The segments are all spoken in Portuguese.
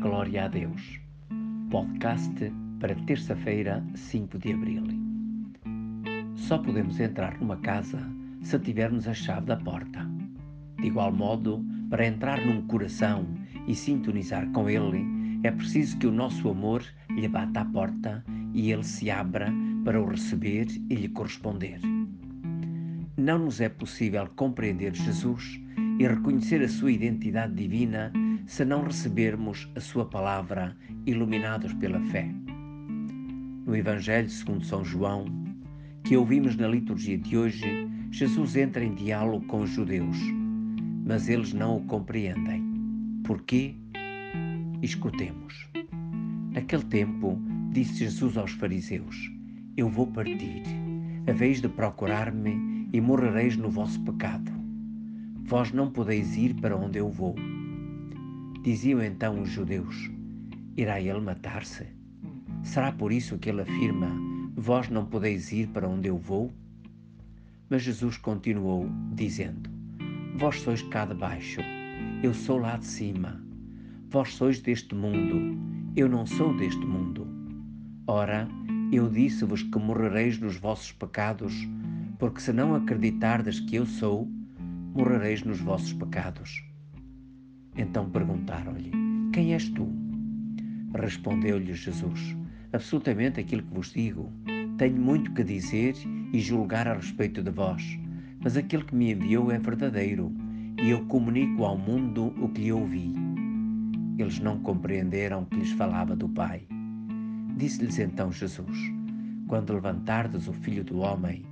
glória a Deus. Podcast para terça-feira, 5 de abril. Só podemos entrar numa casa se tivermos a chave da porta. De igual modo, para entrar num coração e sintonizar com ele, é preciso que o nosso amor lhe bata à porta e ele se abra para o receber e lhe corresponder. Não nos é possível compreender Jesus e reconhecer a sua identidade divina se não recebermos a Sua palavra iluminados pela fé. No Evangelho segundo São João, que ouvimos na liturgia de hoje, Jesus entra em diálogo com os judeus, mas eles não o compreendem. Porquê? Escutemos. Naquele tempo, disse Jesus aos fariseus: Eu vou partir, a vez de procurar-me e morrereis no vosso pecado. Vós não podeis ir para onde eu vou. Diziam então os judeus: Irá ele matar-se? Será por isso que ele afirma: Vós não podeis ir para onde eu vou? Mas Jesus continuou, dizendo: Vós sois cá de baixo, eu sou lá de cima. Vós sois deste mundo, eu não sou deste mundo. Ora, eu disse-vos que morrereis nos vossos pecados, porque se não acreditardes que eu sou, morrereis nos vossos pecados. Então perguntaram-lhe: Quem és tu? Respondeu-lhe Jesus: Absolutamente aquilo que vos digo. Tenho muito que dizer e julgar a respeito de vós, mas aquele que me enviou é verdadeiro e eu comunico ao mundo o que lhe ouvi. Eles não compreenderam que lhes falava do Pai. Disse-lhes então Jesus: Quando levantardes o Filho do Homem,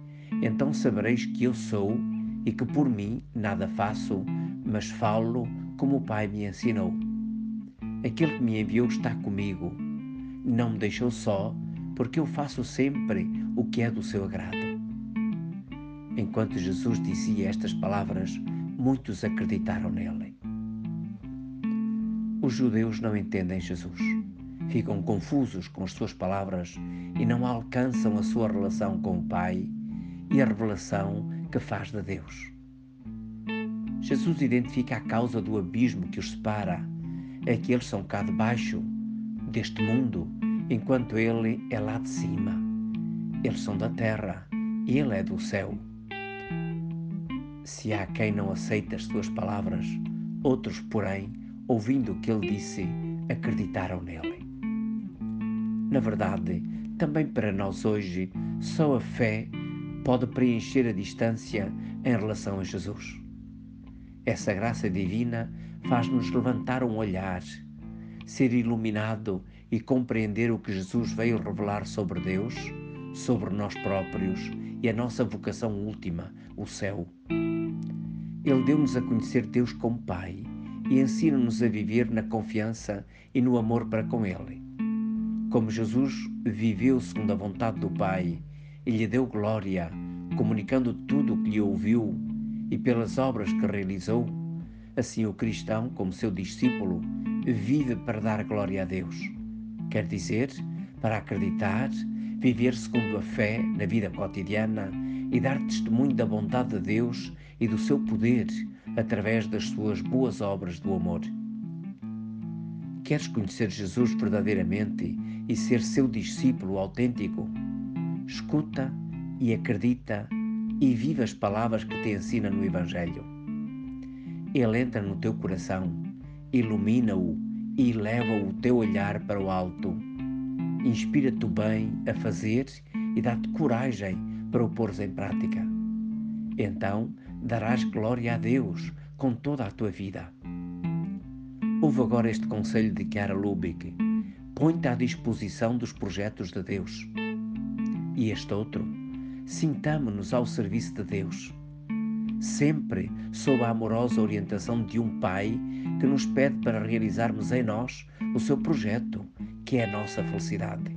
então sabereis que eu sou e que por mim nada faço, mas falo como o Pai me ensinou. Aquele que me enviou está comigo. Não me deixou só, porque eu faço sempre o que é do seu agrado. Enquanto Jesus dizia estas palavras, muitos acreditaram nele. Os judeus não entendem Jesus. Ficam confusos com as suas palavras e não alcançam a sua relação com o Pai e a revelação que faz de Deus. Jesus identifica a causa do abismo que os separa. É que eles são cá de baixo, deste mundo, enquanto Ele é lá de cima. Eles são da terra, Ele é do céu. Se há quem não aceita as suas palavras, outros, porém, ouvindo o que ele disse, acreditaram nele. Na verdade, também para nós hoje, só a fé pode preencher a distância em relação a Jesus. Essa graça divina faz-nos levantar um olhar, ser iluminado e compreender o que Jesus veio revelar sobre Deus, sobre nós próprios e a nossa vocação última, o céu. Ele deu-nos a conhecer Deus como Pai e ensina-nos a viver na confiança e no amor para com Ele. Como Jesus viveu segundo a vontade do Pai e lhe deu glória, comunicando tudo o que lhe ouviu e pelas obras que realizou, assim o cristão, como seu discípulo, vive para dar glória a Deus. Quer dizer, para acreditar, viver segundo a fé na vida cotidiana e dar testemunho da bondade de Deus e do seu poder através das suas boas obras do amor. Queres conhecer Jesus verdadeiramente e ser seu discípulo autêntico? Escuta e acredita e vive as palavras que te ensina no Evangelho. Ele entra no teu coração, ilumina-o e leva o teu olhar para o alto. Inspira-te o bem a fazer e dá-te coragem para o pôr em prática. Então darás glória a Deus com toda a tua vida. Ouve agora este conselho de Chiara Lubick. Põe-te à disposição dos projetos de Deus. E este outro, sintamo-nos ao serviço de Deus, sempre sob a amorosa orientação de um Pai que nos pede para realizarmos em nós o seu projeto, que é a nossa felicidade.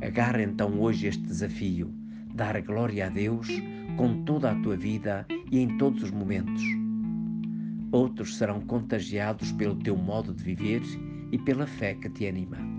Agarra então hoje este desafio, dar glória a Deus com toda a tua vida e em todos os momentos. Outros serão contagiados pelo teu modo de viver e pela fé que te anima.